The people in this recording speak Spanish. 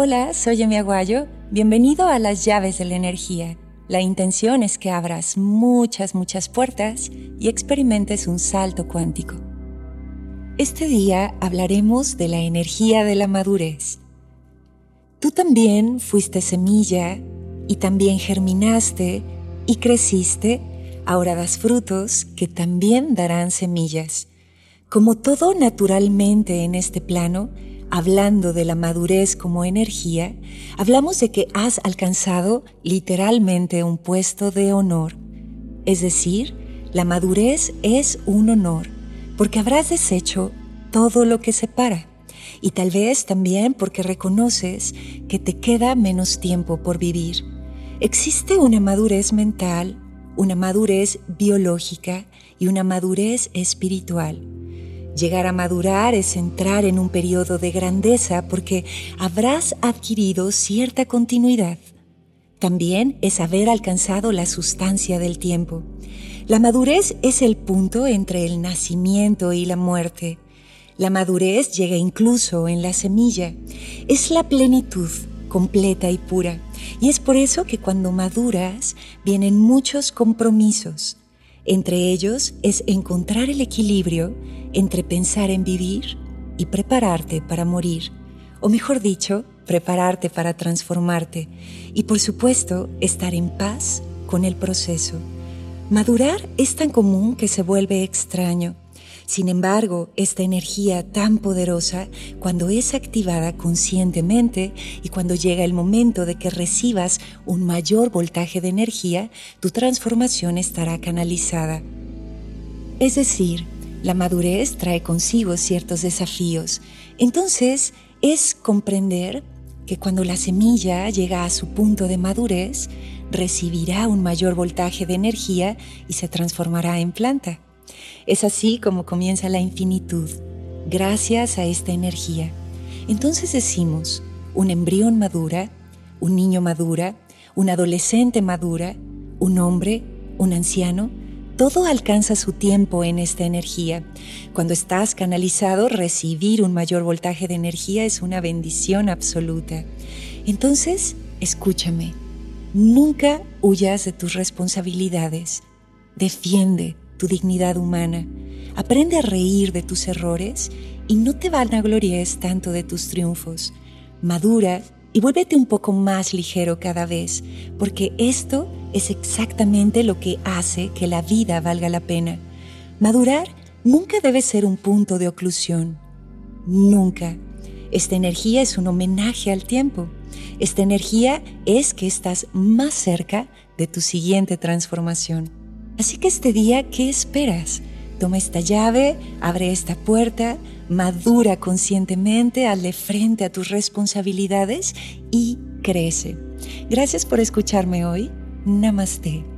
Hola, soy Emi Aguayo. Bienvenido a las llaves de la energía. La intención es que abras muchas, muchas puertas y experimentes un salto cuántico. Este día hablaremos de la energía de la madurez. Tú también fuiste semilla y también germinaste y creciste, ahora das frutos que también darán semillas. Como todo naturalmente en este plano, hablando de la madurez como energía, hablamos de que has alcanzado literalmente un puesto de honor. Es decir, la madurez es un honor, porque habrás deshecho todo lo que separa. Y tal vez también porque reconoces que te queda menos tiempo por vivir. Existe una madurez mental, una madurez biológica y una madurez espiritual. Llegar a madurar es entrar en un periodo de grandeza porque habrás adquirido cierta continuidad. También es haber alcanzado la sustancia del tiempo. La madurez es el punto entre el nacimiento y la muerte. La madurez llega incluso en la semilla. Es la plenitud completa y pura. Y es por eso que cuando maduras vienen muchos compromisos, entre ellos es encontrar el equilibrio entre pensar en vivir y prepararte para morir, o mejor dicho, prepararte para transformarte y por supuesto estar en paz con el proceso. Madurar es tan común que se vuelve extraño. Sin embargo, esta energía tan poderosa, cuando es activada conscientemente y cuando llega el momento de que recibas un mayor voltaje de energía, tu transformación estará canalizada. Es decir, la madurez trae consigo ciertos desafíos. Entonces, es comprender que cuando la semilla llega a su punto de madurez, recibirá un mayor voltaje de energía y se transformará en planta. Es así como comienza la infinitud, gracias a esta energía. Entonces decimos, un embrión madura, un niño madura, un adolescente madura, un hombre, un anciano, todo alcanza su tiempo en esta energía. Cuando estás canalizado, recibir un mayor voltaje de energía es una bendición absoluta. Entonces, escúchame, nunca huyas de tus responsabilidades. Defiende tu dignidad humana. Aprende a reír de tus errores y no te vanaglories tanto de tus triunfos. Madura y vuélvete un poco más ligero cada vez, porque esto es exactamente lo que hace que la vida valga la pena. Madurar nunca debe ser un punto de oclusión. Nunca. Esta energía es un homenaje al tiempo. Esta energía es que estás más cerca de tu siguiente transformación. Así que este día, ¿qué esperas? Toma esta llave, abre esta puerta, madura conscientemente, hazle frente a tus responsabilidades y crece. Gracias por escucharme hoy. Namaste.